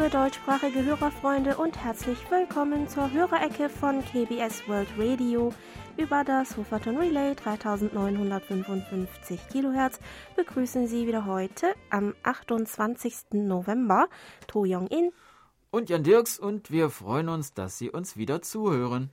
Liebe deutschsprachige Hörerfreunde und herzlich willkommen zur Hörerecke von KBS World Radio. Über das Hoferton Relay 3955 Kilohertz begrüßen Sie wieder heute am 28. November To Young-in und Jan Dirks und wir freuen uns, dass Sie uns wieder zuhören.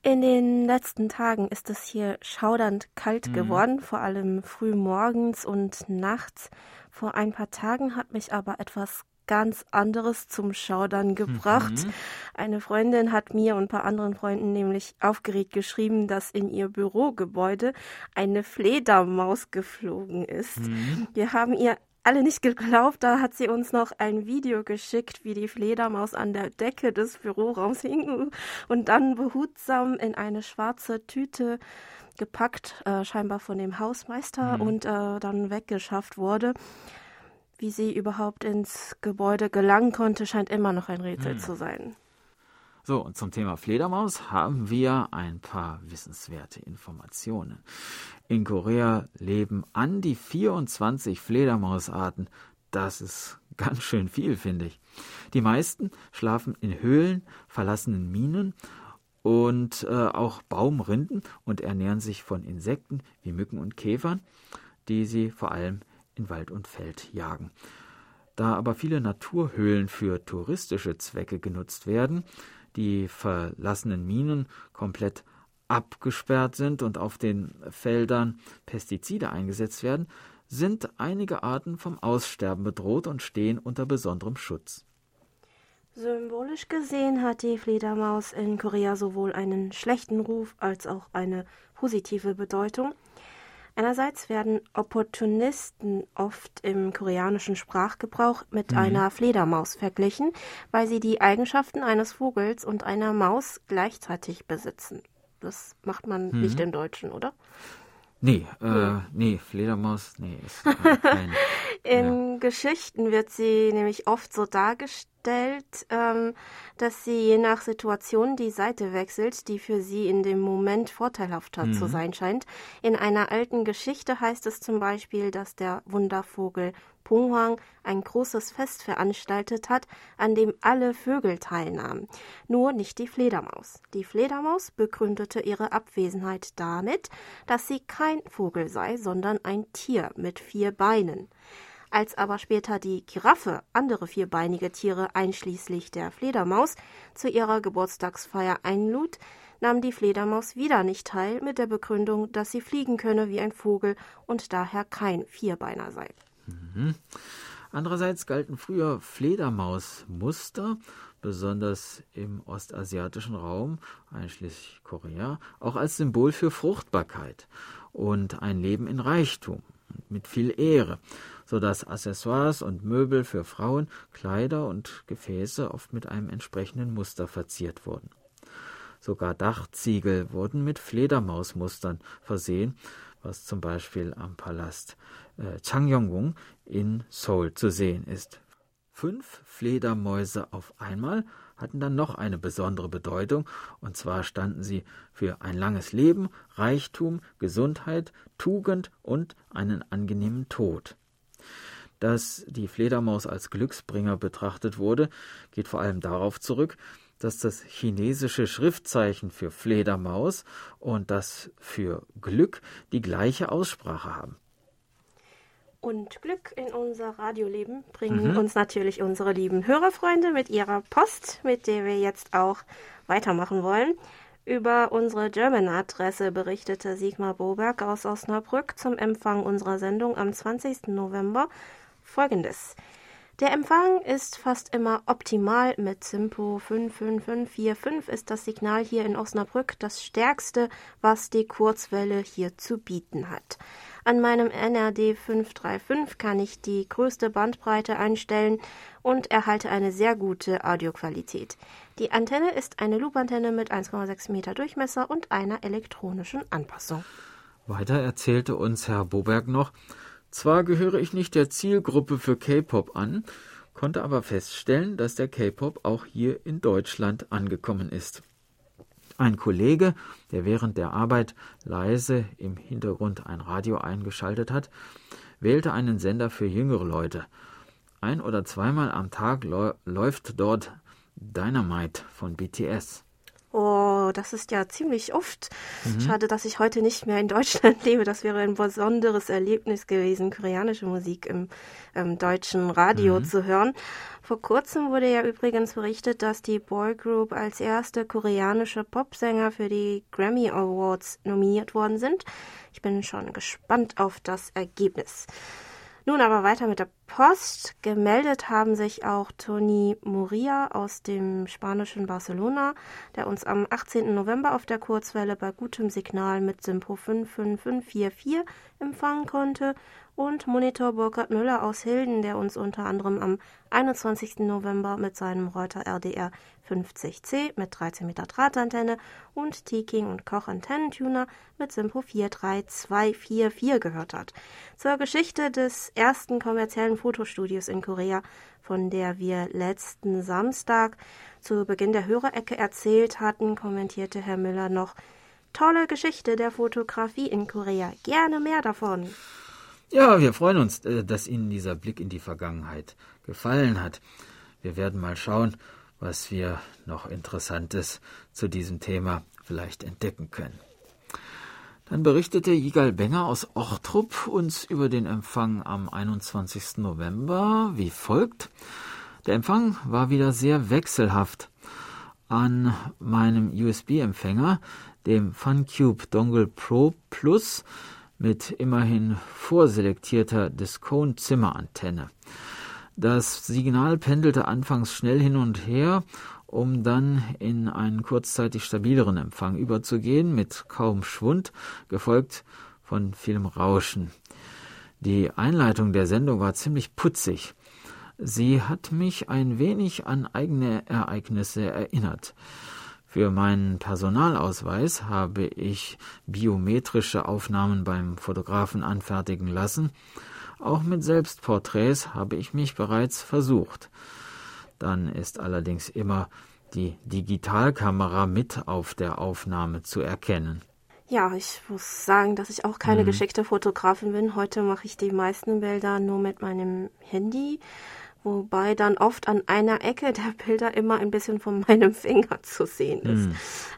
In den letzten Tagen ist es hier schaudernd kalt mhm. geworden, vor allem früh morgens und nachts. Vor ein paar Tagen hat mich aber etwas ganz anderes zum Schaudern gebracht. Mhm. Eine Freundin hat mir und ein paar anderen Freunden nämlich aufgeregt geschrieben, dass in ihr Bürogebäude eine Fledermaus geflogen ist. Mhm. Wir haben ihr alle nicht geglaubt. Da hat sie uns noch ein Video geschickt, wie die Fledermaus an der Decke des Büroraums hing und dann behutsam in eine schwarze Tüte gepackt, äh, scheinbar von dem Hausmeister, mhm. und äh, dann weggeschafft wurde. Wie sie überhaupt ins Gebäude gelangen konnte, scheint immer noch ein Rätsel mhm. zu sein. So, und zum Thema Fledermaus haben wir ein paar wissenswerte Informationen. In Korea leben an die 24 Fledermausarten. Das ist ganz schön viel, finde ich. Die meisten schlafen in Höhlen, verlassenen Minen und äh, auch Baumrinden und ernähren sich von Insekten wie Mücken und Käfern, die sie vor allem in Wald und Feld jagen. Da aber viele Naturhöhlen für touristische Zwecke genutzt werden, die verlassenen Minen komplett abgesperrt sind und auf den Feldern Pestizide eingesetzt werden, sind einige Arten vom Aussterben bedroht und stehen unter besonderem Schutz. Symbolisch gesehen hat die Fledermaus in Korea sowohl einen schlechten Ruf als auch eine positive Bedeutung. Einerseits werden Opportunisten oft im koreanischen Sprachgebrauch mit mhm. einer Fledermaus verglichen, weil sie die Eigenschaften eines Vogels und einer Maus gleichzeitig besitzen. Das macht man mhm. nicht im Deutschen, oder? Nee, äh, hm. nee, Fledermaus, nee, ist äh, kein, In ja. Geschichten wird sie nämlich oft so dargestellt, ähm, dass sie je nach Situation die Seite wechselt, die für sie in dem Moment vorteilhafter mhm. zu sein scheint. In einer alten Geschichte heißt es zum Beispiel, dass der Wundervogel Punghwang ein großes Fest veranstaltet hat, an dem alle Vögel teilnahmen, nur nicht die Fledermaus. Die Fledermaus begründete ihre Abwesenheit damit, dass sie kein Vogel sei, sondern ein Tier mit vier Beinen. Als aber später die Giraffe andere vierbeinige Tiere einschließlich der Fledermaus zu ihrer Geburtstagsfeier einlud, nahm die Fledermaus wieder nicht teil mit der Begründung, dass sie fliegen könne wie ein Vogel und daher kein Vierbeiner sei. Mhm. Andererseits galten früher Fledermausmuster, besonders im ostasiatischen Raum, einschließlich Korea, auch als Symbol für Fruchtbarkeit und ein Leben in Reichtum mit viel Ehre, so dass Accessoires und Möbel für Frauen, Kleider und Gefäße oft mit einem entsprechenden Muster verziert wurden. Sogar Dachziegel wurden mit Fledermausmustern versehen, was zum Beispiel am Palast äh, Changyonggung in Seoul zu sehen ist. Fünf Fledermäuse auf einmal hatten dann noch eine besondere Bedeutung, und zwar standen sie für ein langes Leben, Reichtum, Gesundheit, Tugend und einen angenehmen Tod. Dass die Fledermaus als Glücksbringer betrachtet wurde, geht vor allem darauf zurück, dass das chinesische Schriftzeichen für Fledermaus und das für Glück die gleiche Aussprache haben. Und Glück in unser Radioleben bringen mhm. uns natürlich unsere lieben Hörerfreunde mit ihrer Post, mit der wir jetzt auch weitermachen wollen. Über unsere German-Adresse berichtete Sigmar Boberg aus Osnabrück zum Empfang unserer Sendung am 20. November folgendes. Der Empfang ist fast immer optimal. Mit Simpo 55545 ist das Signal hier in Osnabrück das stärkste, was die Kurzwelle hier zu bieten hat. An meinem NRD 535 kann ich die größte Bandbreite einstellen und erhalte eine sehr gute Audioqualität. Die Antenne ist eine Loopantenne mit 1,6 Meter Durchmesser und einer elektronischen Anpassung. Weiter erzählte uns Herr Boberg noch, zwar gehöre ich nicht der Zielgruppe für K-Pop an, konnte aber feststellen, dass der K-Pop auch hier in Deutschland angekommen ist. Ein Kollege, der während der Arbeit leise im Hintergrund ein Radio eingeschaltet hat, wählte einen Sender für jüngere Leute. ein oder zweimal am Tag läuft dort Dynamite von BTS. Oh, das ist ja ziemlich oft. Mhm. Schade, dass ich heute nicht mehr in Deutschland lebe. Das wäre ein besonderes Erlebnis gewesen, koreanische Musik im, im deutschen Radio mhm. zu hören. Vor kurzem wurde ja übrigens berichtet, dass die Boygroup als erste koreanische Popsänger für die Grammy Awards nominiert worden sind. Ich bin schon gespannt auf das Ergebnis. Nun aber weiter mit der Post. Gemeldet haben sich auch Toni Muria aus dem spanischen Barcelona, der uns am 18. November auf der Kurzwelle bei gutem Signal mit Simpo 55544 empfangen konnte und Monitor Burkhard Müller aus Hilden, der uns unter anderem am 21. November mit seinem Reuter RDR 50C mit 13 Meter Drahtantenne und T-King und Koch Antennentuner mit Simpo 43244 gehört hat. Zur Geschichte des ersten kommerziellen Fotostudios in Korea, von der wir letzten Samstag zu Beginn der Hörerecke erzählt hatten, kommentierte Herr Müller noch Tolle Geschichte der Fotografie in Korea. Gerne mehr davon. Ja, wir freuen uns, äh, dass Ihnen dieser Blick in die Vergangenheit gefallen hat. Wir werden mal schauen, was wir noch Interessantes zu diesem Thema vielleicht entdecken können. Dann berichtete Yigal Benger aus Ortrup uns über den Empfang am 21. November wie folgt. Der Empfang war wieder sehr wechselhaft. An meinem USB-Empfänger, dem FunCube Dongle Pro Plus, mit immerhin vorselektierter Discone-Zimmerantenne. Das Signal pendelte anfangs schnell hin und her, um dann in einen kurzzeitig stabileren Empfang überzugehen, mit kaum Schwund, gefolgt von vielem Rauschen. Die Einleitung der Sendung war ziemlich putzig. Sie hat mich ein wenig an eigene Ereignisse erinnert. Für meinen Personalausweis habe ich biometrische Aufnahmen beim Fotografen anfertigen lassen. Auch mit Selbstporträts habe ich mich bereits versucht. Dann ist allerdings immer die Digitalkamera mit auf der Aufnahme zu erkennen. Ja, ich muss sagen, dass ich auch keine mhm. geschickte Fotografin bin. Heute mache ich die meisten Bilder nur mit meinem Handy wobei dann oft an einer Ecke der Bilder immer ein bisschen von meinem Finger zu sehen ist. Mm.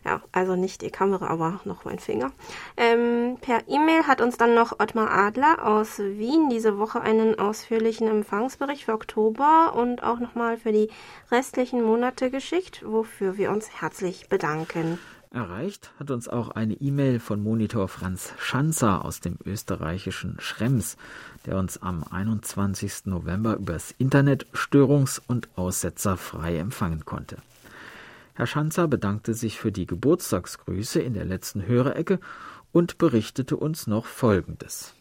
Ja, also nicht die Kamera, aber noch mein Finger. Ähm, per E-Mail hat uns dann noch Ottmar Adler aus Wien diese Woche einen ausführlichen Empfangsbericht für Oktober und auch nochmal für die restlichen Monate geschickt, wofür wir uns herzlich bedanken. Erreicht hat uns auch eine E-Mail von Monitor Franz Schanzer aus dem österreichischen Schrems, der uns am 21. November übers Internet störungs- und aussetzerfrei empfangen konnte. Herr Schanzer bedankte sich für die Geburtstagsgrüße in der letzten Hörerecke und berichtete uns noch Folgendes.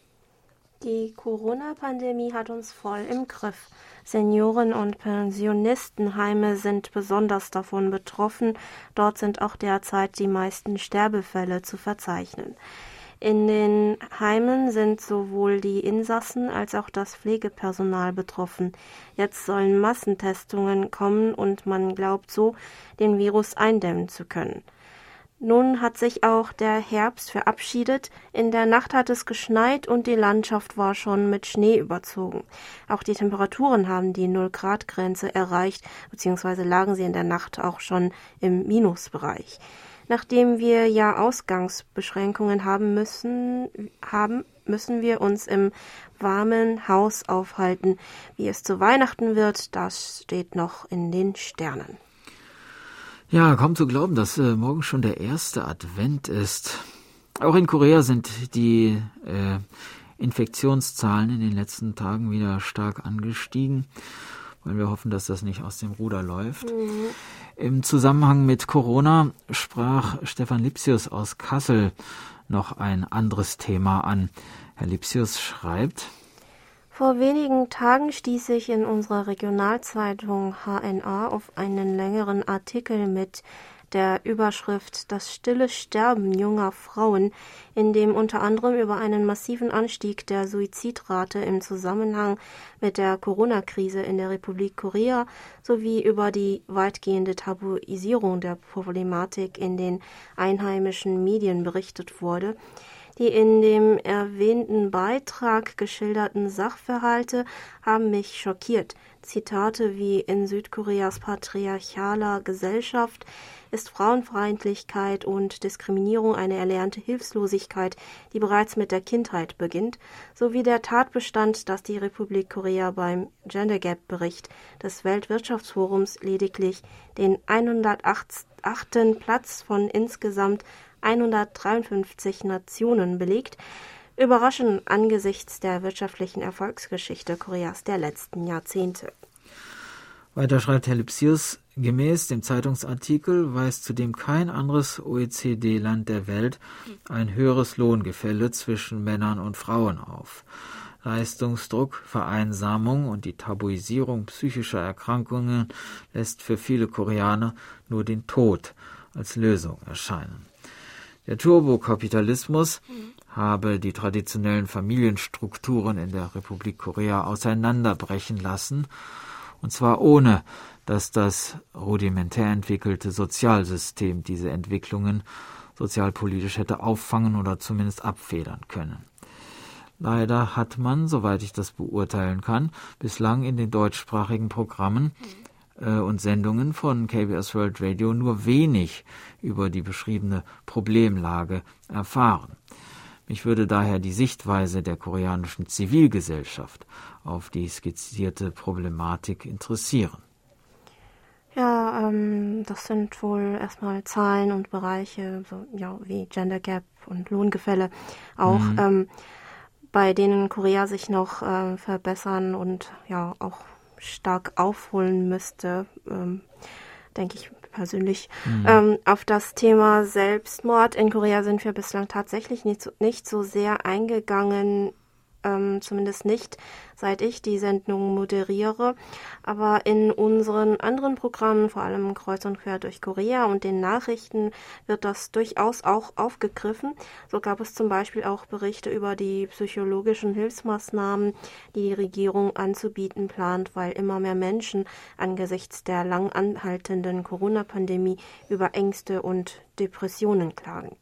Die Corona-Pandemie hat uns voll im Griff. Senioren- und Pensionistenheime sind besonders davon betroffen. Dort sind auch derzeit die meisten Sterbefälle zu verzeichnen. In den Heimen sind sowohl die Insassen als auch das Pflegepersonal betroffen. Jetzt sollen Massentestungen kommen und man glaubt so, den Virus eindämmen zu können. Nun hat sich auch der Herbst verabschiedet. In der Nacht hat es geschneit und die Landschaft war schon mit Schnee überzogen. Auch die Temperaturen haben die Null-Grad-Grenze erreicht, beziehungsweise lagen sie in der Nacht auch schon im Minusbereich. Nachdem wir ja Ausgangsbeschränkungen haben müssen, haben, müssen wir uns im warmen Haus aufhalten. Wie es zu Weihnachten wird, das steht noch in den Sternen. Ja, kaum zu glauben, dass äh, morgen schon der erste Advent ist. Auch in Korea sind die äh, Infektionszahlen in den letzten Tagen wieder stark angestiegen. Wollen wir hoffen, dass das nicht aus dem Ruder läuft. Mhm. Im Zusammenhang mit Corona sprach Stefan Lipsius aus Kassel noch ein anderes Thema an. Herr Lipsius schreibt, vor wenigen Tagen stieß ich in unserer Regionalzeitung HNA auf einen längeren Artikel mit der Überschrift Das stille Sterben junger Frauen, in dem unter anderem über einen massiven Anstieg der Suizidrate im Zusammenhang mit der Corona-Krise in der Republik Korea sowie über die weitgehende Tabuisierung der Problematik in den einheimischen Medien berichtet wurde. Die in dem erwähnten Beitrag geschilderten Sachverhalte haben mich schockiert. Zitate wie in Südkoreas patriarchaler Gesellschaft ist Frauenfeindlichkeit und Diskriminierung eine erlernte Hilflosigkeit, die bereits mit der Kindheit beginnt, sowie der Tatbestand, dass die Republik Korea beim Gender Gap Bericht des Weltwirtschaftsforums lediglich den 108. Platz von insgesamt 153 Nationen belegt, überraschen angesichts der wirtschaftlichen Erfolgsgeschichte Koreas der letzten Jahrzehnte. Weiter schreibt Herr Lipsius, gemäß dem Zeitungsartikel weist zudem kein anderes OECD-Land der Welt ein höheres Lohngefälle zwischen Männern und Frauen auf. Leistungsdruck, Vereinsamung und die Tabuisierung psychischer Erkrankungen lässt für viele Koreaner nur den Tod als Lösung erscheinen. Der Turbokapitalismus habe die traditionellen Familienstrukturen in der Republik Korea auseinanderbrechen lassen und zwar ohne, dass das rudimentär entwickelte Sozialsystem diese Entwicklungen sozialpolitisch hätte auffangen oder zumindest abfedern können. Leider hat man, soweit ich das beurteilen kann, bislang in den deutschsprachigen Programmen äh, und Sendungen von KBS World Radio nur wenig über die beschriebene Problemlage erfahren. Mich würde daher die Sichtweise der koreanischen Zivilgesellschaft auf die skizzierte Problematik interessieren. Ja, ähm, das sind wohl erstmal Zahlen und Bereiche, so, ja, wie Gender Gap und Lohngefälle auch, mhm. ähm, bei denen Korea sich noch äh, verbessern und ja auch stark aufholen müsste, ähm, denke ich persönlich. Mhm. Ähm, auf das Thema Selbstmord in Korea sind wir bislang tatsächlich nicht so, nicht so sehr eingegangen ähm, zumindest nicht, seit ich die Sendung moderiere. Aber in unseren anderen Programmen, vor allem Kreuz und Quer durch Korea und den Nachrichten, wird das durchaus auch aufgegriffen. So gab es zum Beispiel auch Berichte über die psychologischen Hilfsmaßnahmen, die die Regierung anzubieten plant, weil immer mehr Menschen angesichts der lang anhaltenden Corona-Pandemie über Ängste und Depressionen klagen.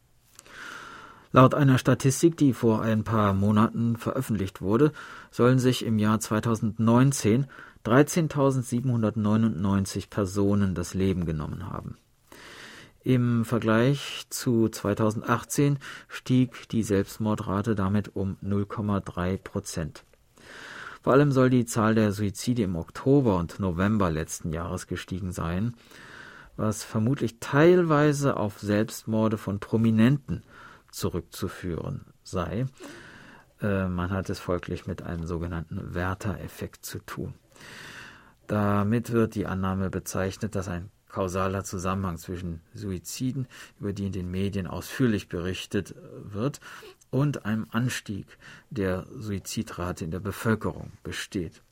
Laut einer Statistik, die vor ein paar Monaten veröffentlicht wurde, sollen sich im Jahr 2019 13.799 Personen das Leben genommen haben. Im Vergleich zu 2018 stieg die Selbstmordrate damit um 0,3 Prozent. Vor allem soll die Zahl der Suizide im Oktober und November letzten Jahres gestiegen sein, was vermutlich teilweise auf Selbstmorde von Prominenten zurückzuführen sei. Äh, man hat es folglich mit einem sogenannten Werter-Effekt zu tun. Damit wird die Annahme bezeichnet, dass ein kausaler Zusammenhang zwischen Suiziden, über die in den Medien ausführlich berichtet wird, und einem Anstieg der Suizidrate in der Bevölkerung besteht.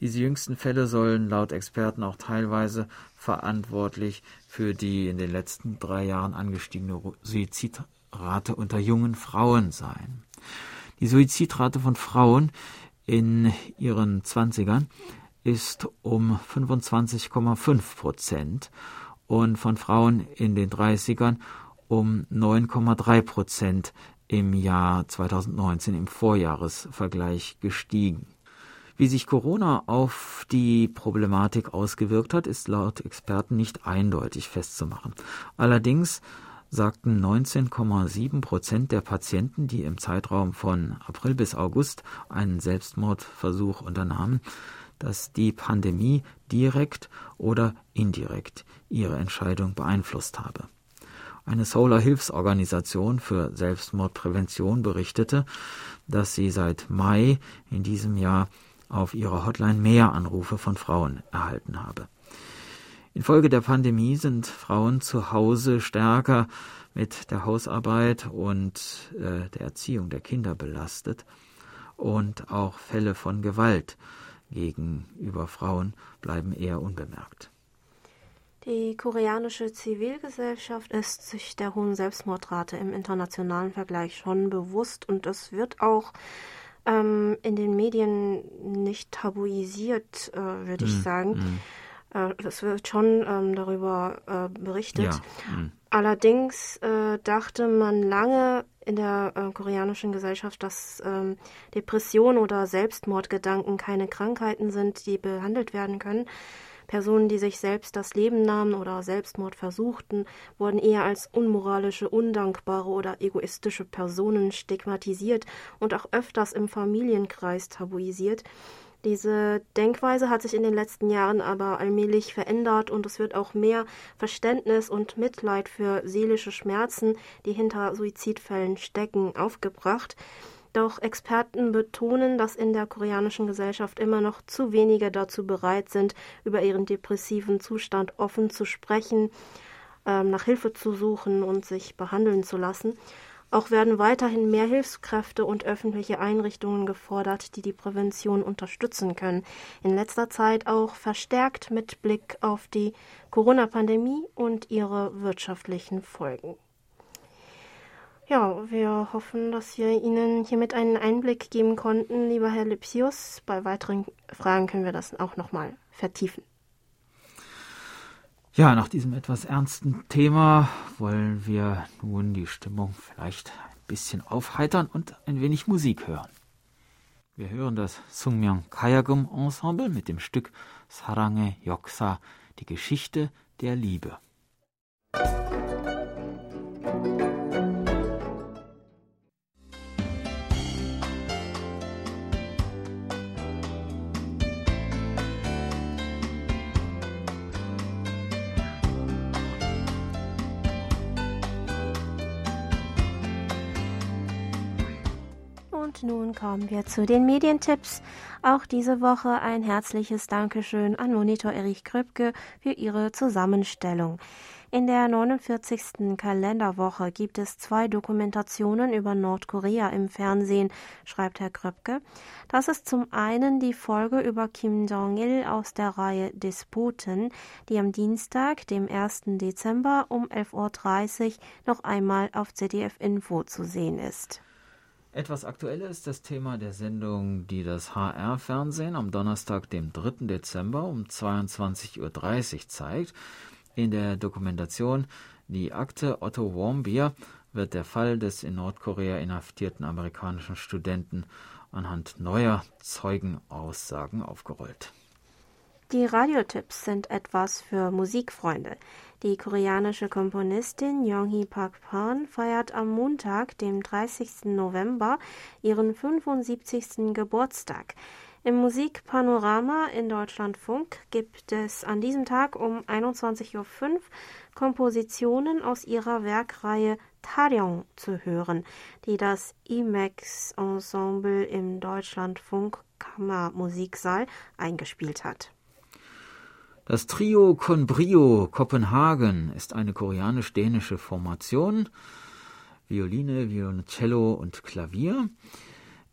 Diese jüngsten Fälle sollen laut Experten auch teilweise verantwortlich für die in den letzten drei Jahren angestiegene Suizidrate Rate unter jungen Frauen sein. Die Suizidrate von Frauen in ihren Zwanzigern ist um 25,5 Prozent und von Frauen in den 30ern um 9,3 Prozent im Jahr 2019 im Vorjahresvergleich gestiegen. Wie sich Corona auf die Problematik ausgewirkt hat, ist laut Experten nicht eindeutig festzumachen. Allerdings sagten 19,7 Prozent der Patienten, die im Zeitraum von April bis August einen Selbstmordversuch unternahmen, dass die Pandemie direkt oder indirekt ihre Entscheidung beeinflusst habe. Eine Solar-Hilfsorganisation für Selbstmordprävention berichtete, dass sie seit Mai in diesem Jahr auf ihrer Hotline mehr Anrufe von Frauen erhalten habe. Infolge der Pandemie sind Frauen zu Hause stärker mit der Hausarbeit und äh, der Erziehung der Kinder belastet und auch Fälle von Gewalt gegenüber Frauen bleiben eher unbemerkt. Die koreanische Zivilgesellschaft ist sich der hohen Selbstmordrate im internationalen Vergleich schon bewusst und es wird auch ähm, in den Medien nicht tabuisiert, äh, würde mm, ich hm, sagen. Mm. Äh, es wird schon ähm, darüber äh, berichtet. Ja. Mhm. Allerdings äh, dachte man lange in der äh, koreanischen Gesellschaft, dass ähm, Depression oder Selbstmordgedanken keine Krankheiten sind, die behandelt werden können. Personen, die sich selbst das Leben nahmen oder Selbstmord versuchten, wurden eher als unmoralische, undankbare oder egoistische Personen stigmatisiert und auch öfters im Familienkreis tabuisiert. Diese Denkweise hat sich in den letzten Jahren aber allmählich verändert und es wird auch mehr Verständnis und Mitleid für seelische Schmerzen, die hinter Suizidfällen stecken, aufgebracht. Doch Experten betonen, dass in der koreanischen Gesellschaft immer noch zu wenige dazu bereit sind, über ihren depressiven Zustand offen zu sprechen, ähm, nach Hilfe zu suchen und sich behandeln zu lassen. Auch werden weiterhin mehr Hilfskräfte und öffentliche Einrichtungen gefordert, die die Prävention unterstützen können. In letzter Zeit auch verstärkt mit Blick auf die Corona-Pandemie und ihre wirtschaftlichen Folgen. Ja, wir hoffen, dass wir Ihnen hiermit einen Einblick geben konnten, lieber Herr Lipsius. Bei weiteren Fragen können wir das auch nochmal vertiefen. Ja, nach diesem etwas ernsten Thema wollen wir nun die Stimmung vielleicht ein bisschen aufheitern und ein wenig Musik hören. Wir hören das Sungmyeong Kayagum Ensemble mit dem Stück Sarange Yoksa, die Geschichte der Liebe. Nun kommen wir zu den Medientipps. Auch diese Woche ein herzliches Dankeschön an Monitor Erich Kröpke für ihre Zusammenstellung. In der 49. Kalenderwoche gibt es zwei Dokumentationen über Nordkorea im Fernsehen, schreibt Herr Kröpke. Das ist zum einen die Folge über Kim Jong-il aus der Reihe Despoten, die am Dienstag, dem 1. Dezember um 11.30 Uhr noch einmal auf ZDF Info zu sehen ist. Etwas aktueller ist das Thema der Sendung, die das HR-Fernsehen am Donnerstag, dem 3. Dezember um 22.30 Uhr zeigt. In der Dokumentation Die Akte Otto Warmbier wird der Fall des in Nordkorea inhaftierten amerikanischen Studenten anhand neuer Zeugenaussagen aufgerollt. Die Radiotipps sind etwas für Musikfreunde. Die koreanische Komponistin Young-hee Park-pan feiert am Montag, dem 30. November, ihren 75. Geburtstag. Im Musikpanorama in Deutschlandfunk gibt es an diesem Tag um 21.05 Uhr Kompositionen aus ihrer Werkreihe Taryong zu hören, die das IMAX Ensemble im Deutschlandfunk Kammermusiksaal eingespielt hat. Das Trio Con Brio Kopenhagen ist eine koreanisch-dänische Formation. Violine, Violoncello und Klavier.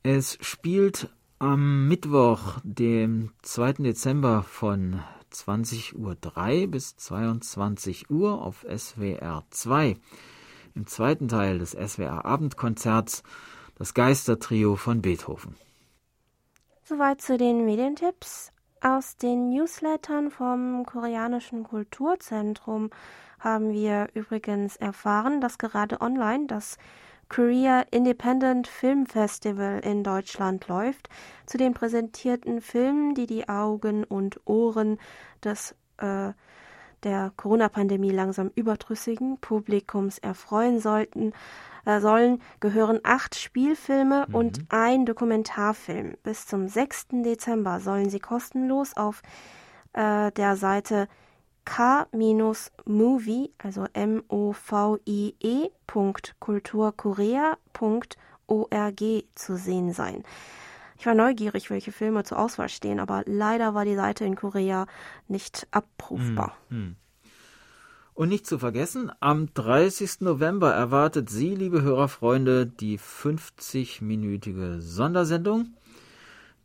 Es spielt am Mittwoch, dem 2. Dezember von 20.03 Uhr bis 22 Uhr auf SWR 2. Im zweiten Teil des SWR Abendkonzerts das Geistertrio von Beethoven. Soweit zu den Medientipps. Aus den Newslettern vom Koreanischen Kulturzentrum haben wir übrigens erfahren, dass gerade online das Korea Independent Film Festival in Deutschland läuft. Zu den präsentierten Filmen, die die Augen und Ohren des äh, der Corona-Pandemie langsam überdrüssigen Publikums erfreuen sollten, sollen, gehören acht Spielfilme mhm. und ein Dokumentarfilm. Bis zum 6. Dezember sollen sie kostenlos auf äh, der Seite k-movie, also M-O-V-I-E, kulturkorea.org zu sehen sein. Ich war neugierig, welche Filme zur Auswahl stehen, aber leider war die Seite in Korea nicht abrufbar. Mhm. Und nicht zu vergessen, am 30. November erwartet Sie, liebe Hörerfreunde, die 50-minütige Sondersendung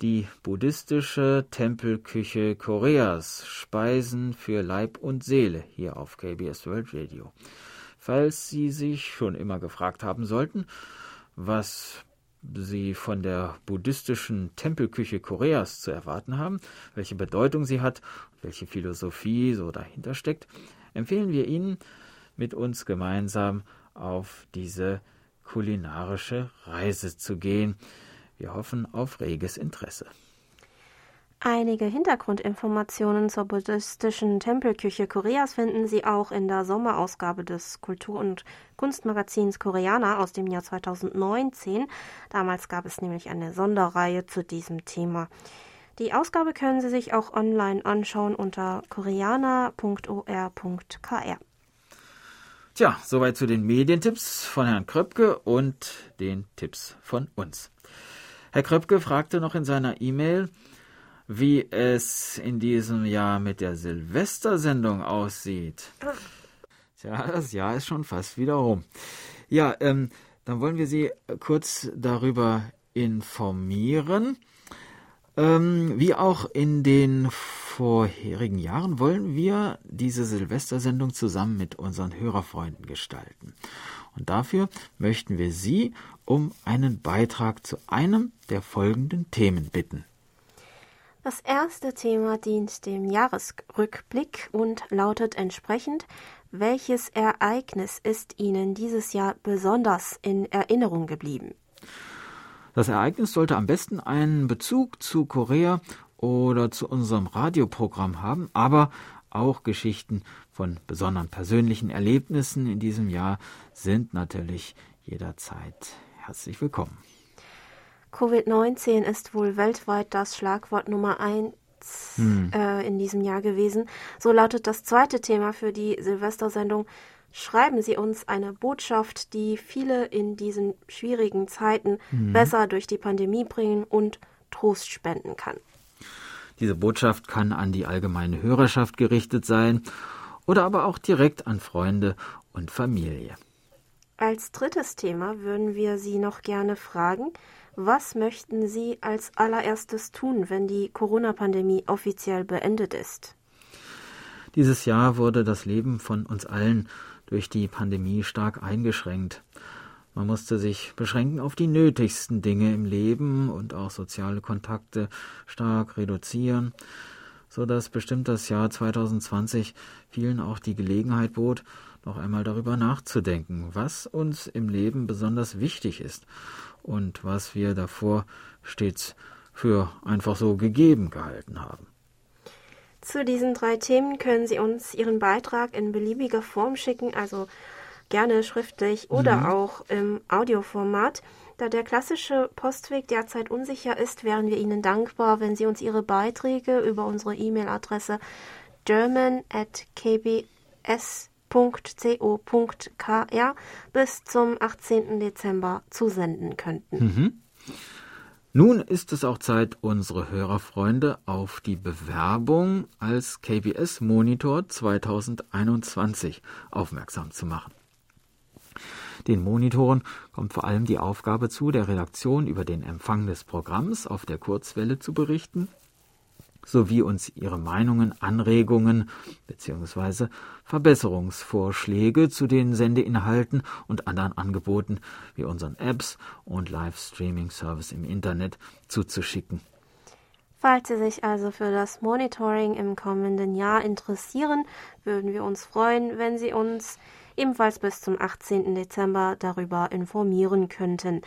die buddhistische Tempelküche Koreas, Speisen für Leib und Seele hier auf KBS World Radio. Falls Sie sich schon immer gefragt haben sollten, was Sie von der buddhistischen Tempelküche Koreas zu erwarten haben, welche Bedeutung sie hat, welche Philosophie so dahinter steckt, empfehlen wir Ihnen mit uns gemeinsam auf diese kulinarische Reise zu gehen. Wir hoffen auf reges Interesse. Einige Hintergrundinformationen zur buddhistischen Tempelküche Koreas finden Sie auch in der Sommerausgabe des Kultur- und Kunstmagazins Koreaner aus dem Jahr 2019. Damals gab es nämlich eine Sonderreihe zu diesem Thema. Die Ausgabe können Sie sich auch online anschauen unter koreaner.or.kr. Tja, soweit zu den Medientipps von Herrn Kröpke und den Tipps von uns. Herr Kröpke fragte noch in seiner E-Mail, wie es in diesem Jahr mit der Silvestersendung aussieht. Tja, das Jahr ist schon fast wieder rum. Ja, ähm, dann wollen wir Sie kurz darüber informieren. Ähm, wie auch in den vorherigen Jahren wollen wir diese Silvestersendung zusammen mit unseren Hörerfreunden gestalten. Und dafür möchten wir Sie um einen Beitrag zu einem der folgenden Themen bitten. Das erste Thema dient dem Jahresrückblick und lautet entsprechend, welches Ereignis ist Ihnen dieses Jahr besonders in Erinnerung geblieben? Das Ereignis sollte am besten einen Bezug zu Korea oder zu unserem Radioprogramm haben, aber auch Geschichten von besonderen persönlichen Erlebnissen in diesem Jahr sind natürlich jederzeit herzlich willkommen. Covid-19 ist wohl weltweit das Schlagwort Nummer eins hm. äh, in diesem Jahr gewesen. So lautet das zweite Thema für die Silvestersendung. Schreiben Sie uns eine Botschaft, die viele in diesen schwierigen Zeiten hm. besser durch die Pandemie bringen und Trost spenden kann. Diese Botschaft kann an die allgemeine Hörerschaft gerichtet sein oder aber auch direkt an Freunde und Familie. Als drittes Thema würden wir Sie noch gerne fragen, was möchten Sie als allererstes tun, wenn die Corona-Pandemie offiziell beendet ist? Dieses Jahr wurde das Leben von uns allen durch die Pandemie stark eingeschränkt. Man musste sich beschränken auf die nötigsten Dinge im Leben und auch soziale Kontakte stark reduzieren, so dass bestimmt das Jahr 2020 vielen auch die Gelegenheit bot, noch einmal darüber nachzudenken, was uns im Leben besonders wichtig ist und was wir davor stets für einfach so gegeben gehalten haben. Zu diesen drei Themen können Sie uns Ihren Beitrag in beliebiger Form schicken, also gerne schriftlich oder mhm. auch im Audioformat. Da der klassische Postweg derzeit unsicher ist, wären wir Ihnen dankbar, wenn Sie uns Ihre Beiträge über unsere E-Mail-Adresse german.kbs www.co.kr bis zum 18. Dezember zusenden könnten. Mhm. Nun ist es auch Zeit, unsere Hörerfreunde auf die Bewerbung als KBS Monitor 2021 aufmerksam zu machen. Den Monitoren kommt vor allem die Aufgabe zu, der Redaktion über den Empfang des Programms auf der Kurzwelle zu berichten sowie uns Ihre Meinungen, Anregungen bzw. Verbesserungsvorschläge zu den Sendeinhalten und anderen Angeboten wie unseren Apps und Livestreaming-Service im Internet zuzuschicken. Falls Sie sich also für das Monitoring im kommenden Jahr interessieren, würden wir uns freuen, wenn Sie uns ebenfalls bis zum 18. Dezember darüber informieren könnten.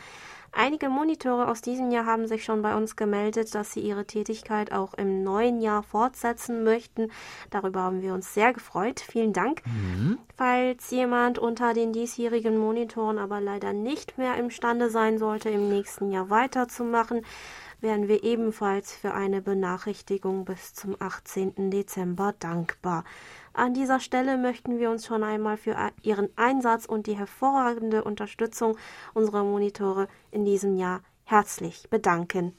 Einige Monitore aus diesem Jahr haben sich schon bei uns gemeldet, dass sie ihre Tätigkeit auch im neuen Jahr fortsetzen möchten. Darüber haben wir uns sehr gefreut. Vielen Dank. Mhm. Falls jemand unter den diesjährigen Monitoren aber leider nicht mehr imstande sein sollte, im nächsten Jahr weiterzumachen, wären wir ebenfalls für eine Benachrichtigung bis zum 18. Dezember dankbar. An dieser Stelle möchten wir uns schon einmal für Ihren Einsatz und die hervorragende Unterstützung unserer Monitore in diesem Jahr herzlich bedanken.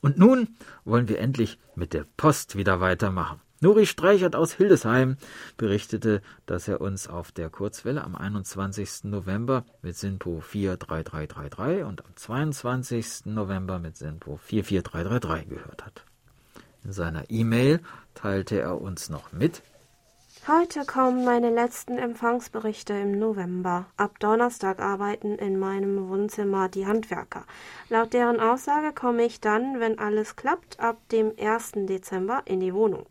Und nun wollen wir endlich mit der Post wieder weitermachen. Nuri Streichert aus Hildesheim berichtete, dass er uns auf der Kurzwelle am 21. November mit SINPO 43333 und am 22. November mit SINPO 44333 gehört hat. In seiner E-Mail teilte er uns noch mit, Heute kommen meine letzten Empfangsberichte im November. Ab Donnerstag arbeiten in meinem Wohnzimmer die Handwerker. Laut deren Aussage komme ich dann, wenn alles klappt, ab dem 1. Dezember in die Wohnung.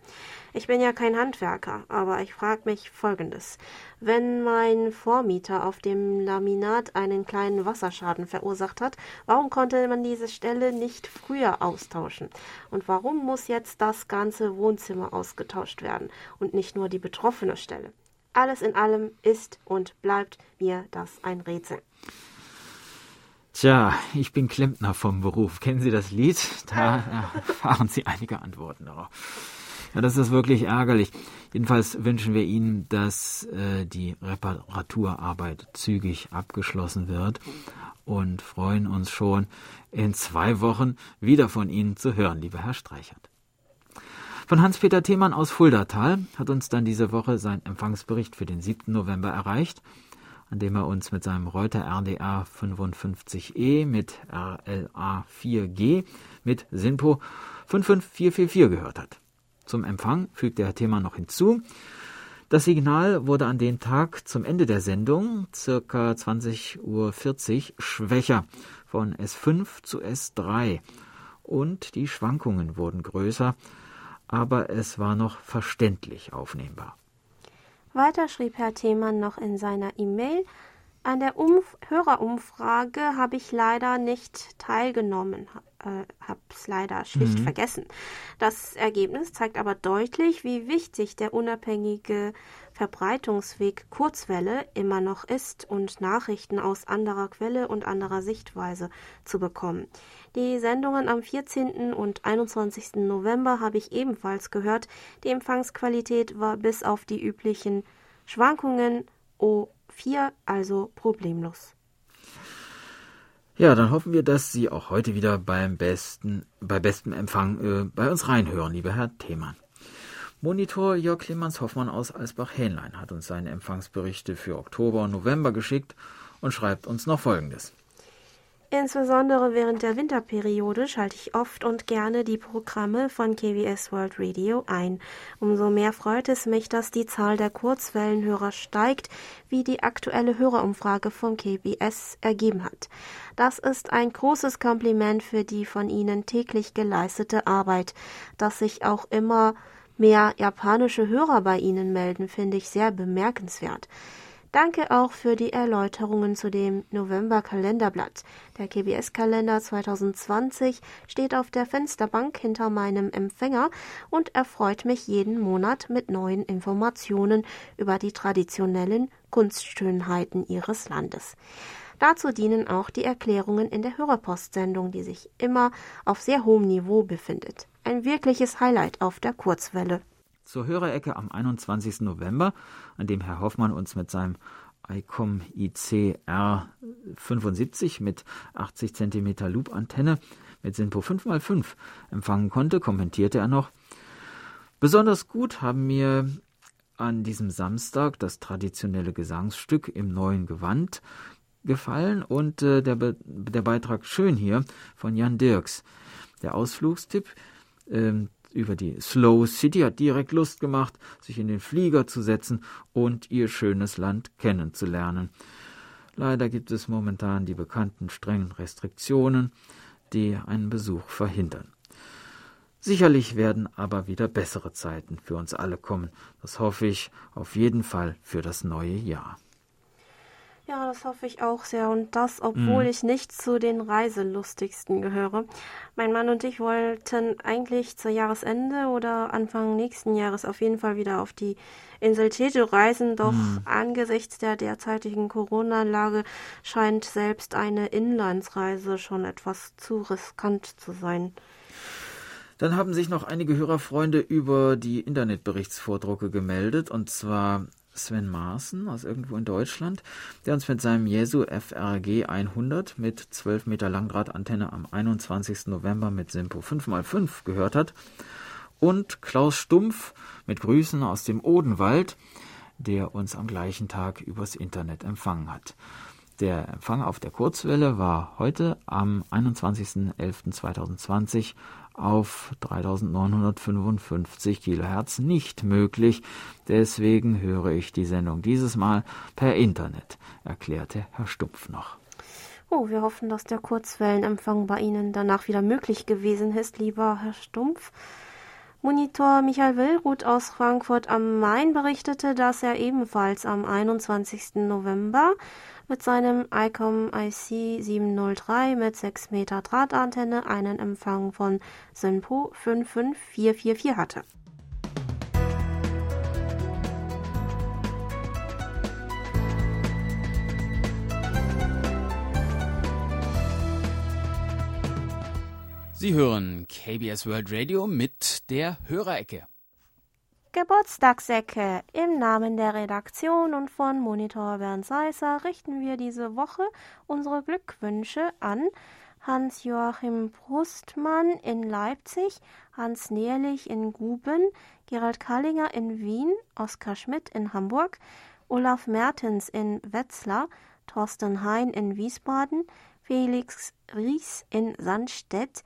Ich bin ja kein Handwerker, aber ich frage mich Folgendes. Wenn mein Vormieter auf dem Laminat einen kleinen Wasserschaden verursacht hat, warum konnte man diese Stelle nicht früher austauschen? Und warum muss jetzt das ganze Wohnzimmer ausgetauscht werden und nicht nur die betroffene Stelle? Alles in allem ist und bleibt mir das ein Rätsel. Tja, ich bin Klempner vom Beruf. Kennen Sie das Lied? Da erfahren Sie einige Antworten darauf. Ja, das ist wirklich ärgerlich. Jedenfalls wünschen wir Ihnen, dass äh, die Reparaturarbeit zügig abgeschlossen wird und freuen uns schon, in zwei Wochen wieder von Ihnen zu hören, lieber Herr Streichert. Von Hans-Peter Themann aus Fuldatal hat uns dann diese Woche sein Empfangsbericht für den 7. November erreicht, an dem er uns mit seinem Reuter RDA 55E mit RLA 4G mit SINPO 55444 gehört hat. Zum Empfang fügte Herr Thema noch hinzu, das Signal wurde an dem Tag zum Ende der Sendung, circa 20.40 Uhr, schwächer. Von S5 zu S3 und die Schwankungen wurden größer, aber es war noch verständlich aufnehmbar. Weiter schrieb Herr Themann noch in seiner E-Mail, an der Umf Hörerumfrage habe ich leider nicht teilgenommen, äh, habe es leider schlicht mhm. vergessen. Das Ergebnis zeigt aber deutlich, wie wichtig der unabhängige Verbreitungsweg Kurzwelle immer noch ist und Nachrichten aus anderer Quelle und anderer Sichtweise zu bekommen. Die Sendungen am 14. und 21. November habe ich ebenfalls gehört. Die Empfangsqualität war bis auf die üblichen Schwankungen oh 4 also problemlos. Ja, dann hoffen wir, dass Sie auch heute wieder beim besten, bei bestem Empfang äh, bei uns reinhören, lieber Herr Themann. Monitor Jörg Clemens Hoffmann aus Alsbach-Hähnlein hat uns seine Empfangsberichte für Oktober und November geschickt und schreibt uns noch Folgendes. Insbesondere während der Winterperiode schalte ich oft und gerne die Programme von KBS World Radio ein. Umso mehr freut es mich, dass die Zahl der Kurzwellenhörer steigt, wie die aktuelle Hörerumfrage von KBS ergeben hat. Das ist ein großes Kompliment für die von Ihnen täglich geleistete Arbeit. Dass sich auch immer mehr japanische Hörer bei Ihnen melden, finde ich sehr bemerkenswert. Danke auch für die Erläuterungen zu dem November-Kalenderblatt. Der KBS-Kalender 2020 steht auf der Fensterbank hinter meinem Empfänger und erfreut mich jeden Monat mit neuen Informationen über die traditionellen Kunstschönheiten ihres Landes. Dazu dienen auch die Erklärungen in der Hörerpostsendung, die sich immer auf sehr hohem Niveau befindet. Ein wirkliches Highlight auf der Kurzwelle zur Hörerecke am 21. November, an dem Herr Hoffmann uns mit seinem ICOM ICR 75 mit 80 cm Loop-Antenne mit SINPO 5x5 empfangen konnte, kommentierte er noch, Besonders gut haben mir an diesem Samstag das traditionelle Gesangsstück im neuen Gewand gefallen und äh, der, Be der Beitrag Schön hier von Jan Dirks. Der Ausflugstipp, ähm, über die Slow City hat direkt Lust gemacht, sich in den Flieger zu setzen und ihr schönes Land kennenzulernen. Leider gibt es momentan die bekannten strengen Restriktionen, die einen Besuch verhindern. Sicherlich werden aber wieder bessere Zeiten für uns alle kommen. Das hoffe ich auf jeden Fall für das neue Jahr. Ja, das hoffe ich auch sehr. Und das, obwohl mhm. ich nicht zu den Reiselustigsten gehöre. Mein Mann und ich wollten eigentlich zur Jahresende oder Anfang nächsten Jahres auf jeden Fall wieder auf die Insel Jeju reisen. Doch mhm. angesichts der derzeitigen Corona-Lage scheint selbst eine Inlandsreise schon etwas zu riskant zu sein. Dann haben sich noch einige Hörerfreunde über die Internetberichtsvordrucke gemeldet, und zwar Sven Maaßen aus irgendwo in Deutschland, der uns mit seinem Jesu FRG 100 mit 12 Meter Langdrahtantenne am 21. November mit Simpo 5x5 gehört hat. Und Klaus Stumpf mit Grüßen aus dem Odenwald, der uns am gleichen Tag übers Internet empfangen hat. Der Empfang auf der Kurzwelle war heute am 21.11.2020 auf 3955 Kilohertz nicht möglich. Deswegen höre ich die Sendung dieses Mal per Internet, erklärte Herr Stumpf noch. Oh, wir hoffen, dass der Kurzwellenempfang bei Ihnen danach wieder möglich gewesen ist, lieber Herr Stumpf. Monitor Michael Willruth aus Frankfurt am Main berichtete, dass er ebenfalls am 21. November mit seinem ICOM IC 703 mit 6 Meter Drahtantenne einen Empfang von SINPO 55444 hatte. Sie hören KBS World Radio mit der Hörerecke. Geburtstagsecke. Im Namen der Redaktion und von Monitor Bernd Seisser richten wir diese Woche unsere Glückwünsche an Hans-Joachim Brustmann in Leipzig, Hans Nährlich in Guben, Gerald Kallinger in Wien, Oskar Schmidt in Hamburg, Olaf Mertens in Wetzlar, Thorsten Hein in Wiesbaden, Felix Ries in Sandstedt,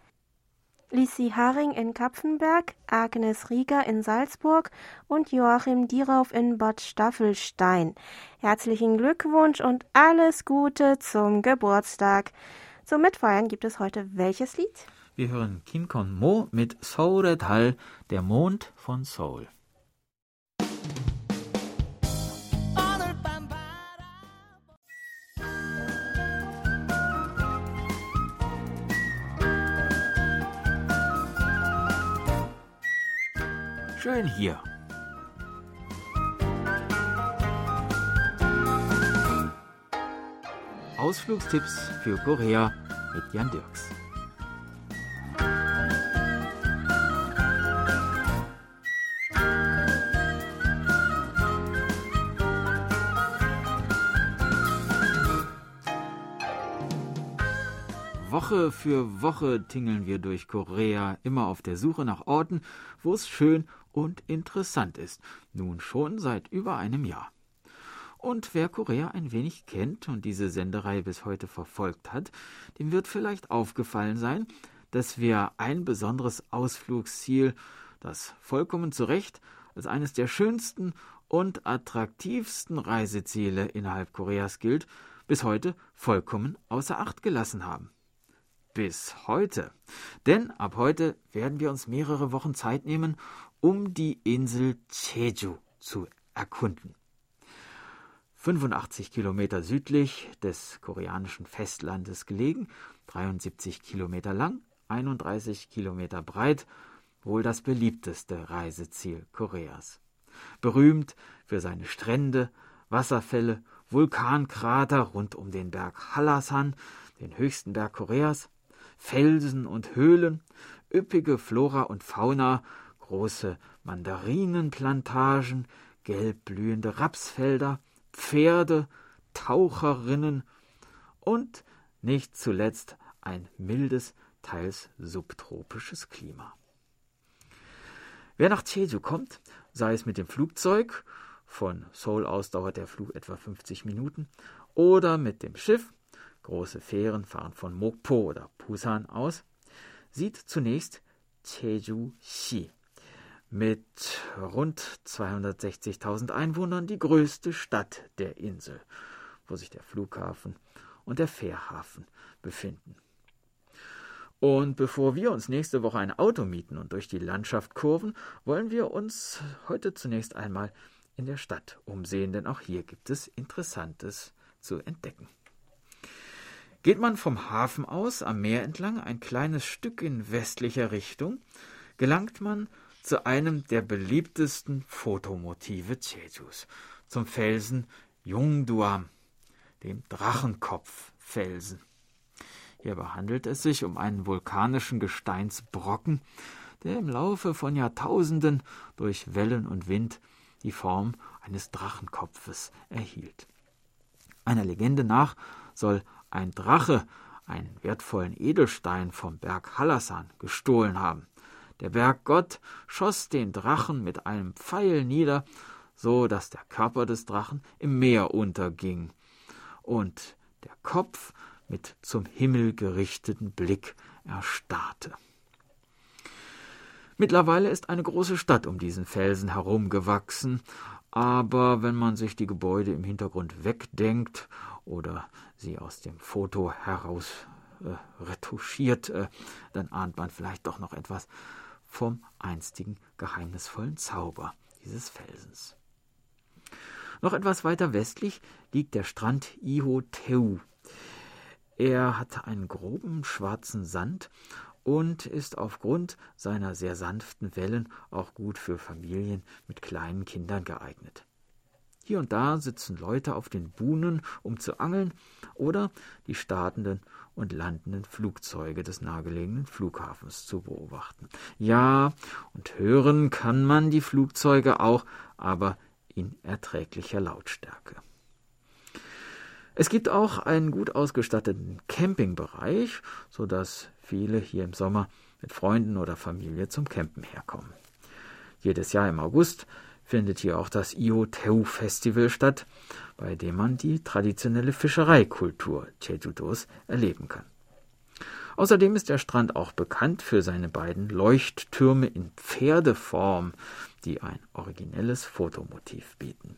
Lissi Haring in Kapfenberg, Agnes Rieger in Salzburg und Joachim Dierauf in Bad Staffelstein. Herzlichen Glückwunsch und alles Gute zum Geburtstag. Zum Mitfeiern gibt es heute welches Lied? Wir hören Kim Kon Mo mit Soul Hall, der Mond von Seoul. Schön hier. Ausflugstipps für Korea mit Jan Dirks. Woche für Woche tingeln wir durch Korea, immer auf der Suche nach Orten, wo es schön und interessant ist. Nun schon seit über einem Jahr. Und wer Korea ein wenig kennt und diese Senderei bis heute verfolgt hat, dem wird vielleicht aufgefallen sein, dass wir ein besonderes Ausflugsziel, das vollkommen zu Recht als eines der schönsten und attraktivsten Reiseziele innerhalb Koreas gilt, bis heute vollkommen außer Acht gelassen haben bis heute. Denn ab heute werden wir uns mehrere Wochen Zeit nehmen, um die Insel Jeju zu erkunden. 85 Kilometer südlich des koreanischen Festlandes gelegen, 73 Kilometer lang, 31 Kilometer breit, wohl das beliebteste Reiseziel Koreas. Berühmt für seine Strände, Wasserfälle, Vulkankrater rund um den Berg Hallasan, den höchsten Berg Koreas, Felsen und Höhlen, üppige Flora und Fauna, große Mandarinenplantagen, gelb blühende Rapsfelder, Pferde, Taucherinnen und nicht zuletzt ein mildes, teils subtropisches Klima. Wer nach Jeju kommt, sei es mit dem Flugzeug, von Seoul aus dauert der Flug etwa 50 Minuten, oder mit dem Schiff, große Fähren fahren von Mokpo oder Busan aus, sieht zunächst Jeju-si mit rund 260.000 Einwohnern die größte Stadt der Insel, wo sich der Flughafen und der Fährhafen befinden. Und bevor wir uns nächste Woche ein Auto mieten und durch die Landschaft kurven, wollen wir uns heute zunächst einmal in der Stadt umsehen, denn auch hier gibt es Interessantes zu entdecken. Geht man vom Hafen aus am Meer entlang ein kleines Stück in westlicher Richtung, gelangt man zu einem der beliebtesten Fotomotive Jejus, zum Felsen Jungduam, dem Drachenkopffelsen. Hierbei handelt es sich um einen vulkanischen Gesteinsbrocken, der im Laufe von Jahrtausenden durch Wellen und Wind die Form eines Drachenkopfes erhielt. Einer Legende nach soll ein Drache einen wertvollen Edelstein vom Berg Hallasan gestohlen haben. Der Berggott schoss den Drachen mit einem Pfeil nieder, so dass der Körper des Drachen im Meer unterging und der Kopf mit zum Himmel gerichteten Blick erstarrte. Mittlerweile ist eine große Stadt um diesen Felsen herumgewachsen, aber wenn man sich die Gebäude im Hintergrund wegdenkt oder sie aus dem Foto heraus äh, retuschiert, äh, dann ahnt man vielleicht doch noch etwas vom einstigen geheimnisvollen Zauber dieses Felsens. Noch etwas weiter westlich liegt der Strand Iho Teu. Er hat einen groben schwarzen Sand und ist aufgrund seiner sehr sanften Wellen auch gut für Familien mit kleinen Kindern geeignet. Hier und da sitzen Leute auf den Buhnen, um zu angeln, oder die startenden und landenden Flugzeuge des nahegelegenen Flughafens zu beobachten. Ja, und hören kann man die Flugzeuge auch, aber in erträglicher Lautstärke. Es gibt auch einen gut ausgestatteten Campingbereich, so dass viele hier im Sommer mit Freunden oder Familie zum Campen herkommen. Jedes Jahr im August findet hier auch das Ioteu Festival statt, bei dem man die traditionelle Fischereikultur Jeju-dos erleben kann. Außerdem ist der Strand auch bekannt für seine beiden Leuchttürme in Pferdeform, die ein originelles Fotomotiv bieten.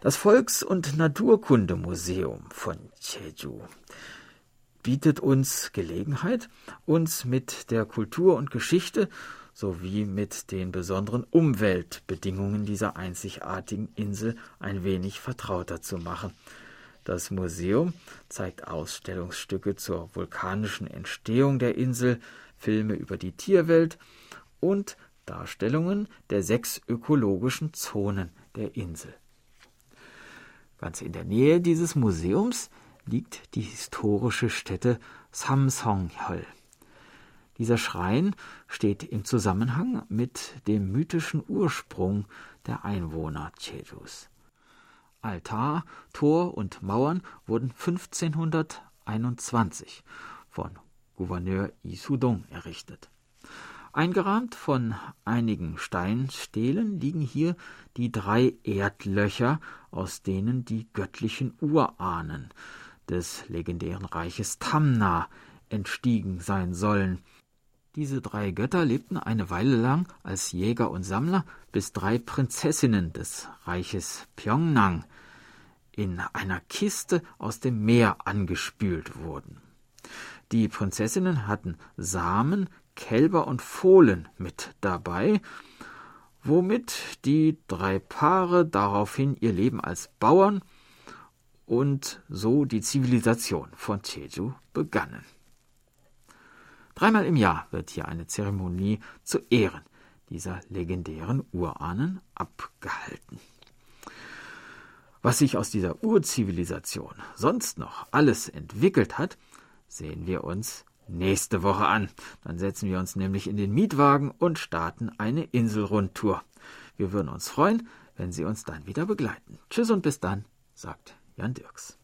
Das Volks- und Naturkundemuseum von Jeju bietet uns Gelegenheit, uns mit der Kultur und Geschichte sowie mit den besonderen Umweltbedingungen dieser einzigartigen Insel ein wenig vertrauter zu machen. Das Museum zeigt Ausstellungsstücke zur vulkanischen Entstehung der Insel, Filme über die Tierwelt und Darstellungen der sechs ökologischen Zonen der Insel. Ganz in der Nähe dieses Museums liegt die historische Stätte Samsonghol. Dieser Schrein steht im Zusammenhang mit dem mythischen Ursprung der Einwohner Chejus. Altar, Tor und Mauern wurden 1521 von Gouverneur Isudong errichtet. Eingerahmt von einigen Steinstelen liegen hier die drei Erdlöcher, aus denen die göttlichen Urahnen des legendären Reiches Tamna entstiegen sein sollen, diese drei Götter lebten eine Weile lang als Jäger und Sammler, bis drei Prinzessinnen des Reiches Pyongnang in einer Kiste aus dem Meer angespült wurden. Die Prinzessinnen hatten Samen, Kälber und Fohlen mit dabei, womit die drei Paare daraufhin ihr Leben als Bauern und so die Zivilisation von Jeju begannen. Dreimal im Jahr wird hier eine Zeremonie zu Ehren dieser legendären Urahnen abgehalten. Was sich aus dieser Urzivilisation sonst noch alles entwickelt hat, sehen wir uns nächste Woche an. Dann setzen wir uns nämlich in den Mietwagen und starten eine Inselrundtour. Wir würden uns freuen, wenn Sie uns dann wieder begleiten. Tschüss und bis dann, sagt Jan Dirks.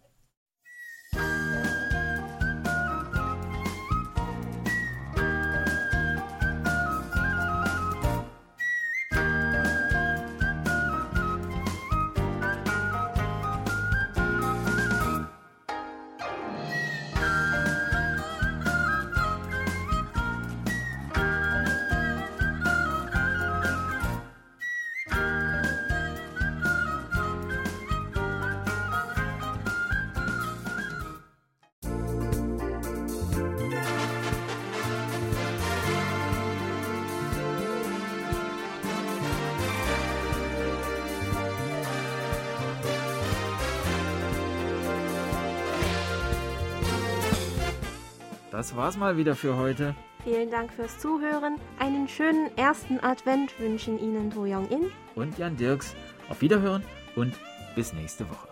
Das war's mal wieder für heute. Vielen Dank fürs Zuhören. Einen schönen ersten Advent wünschen Ihnen Do Young In und Jan Dirks. Auf Wiederhören und bis nächste Woche.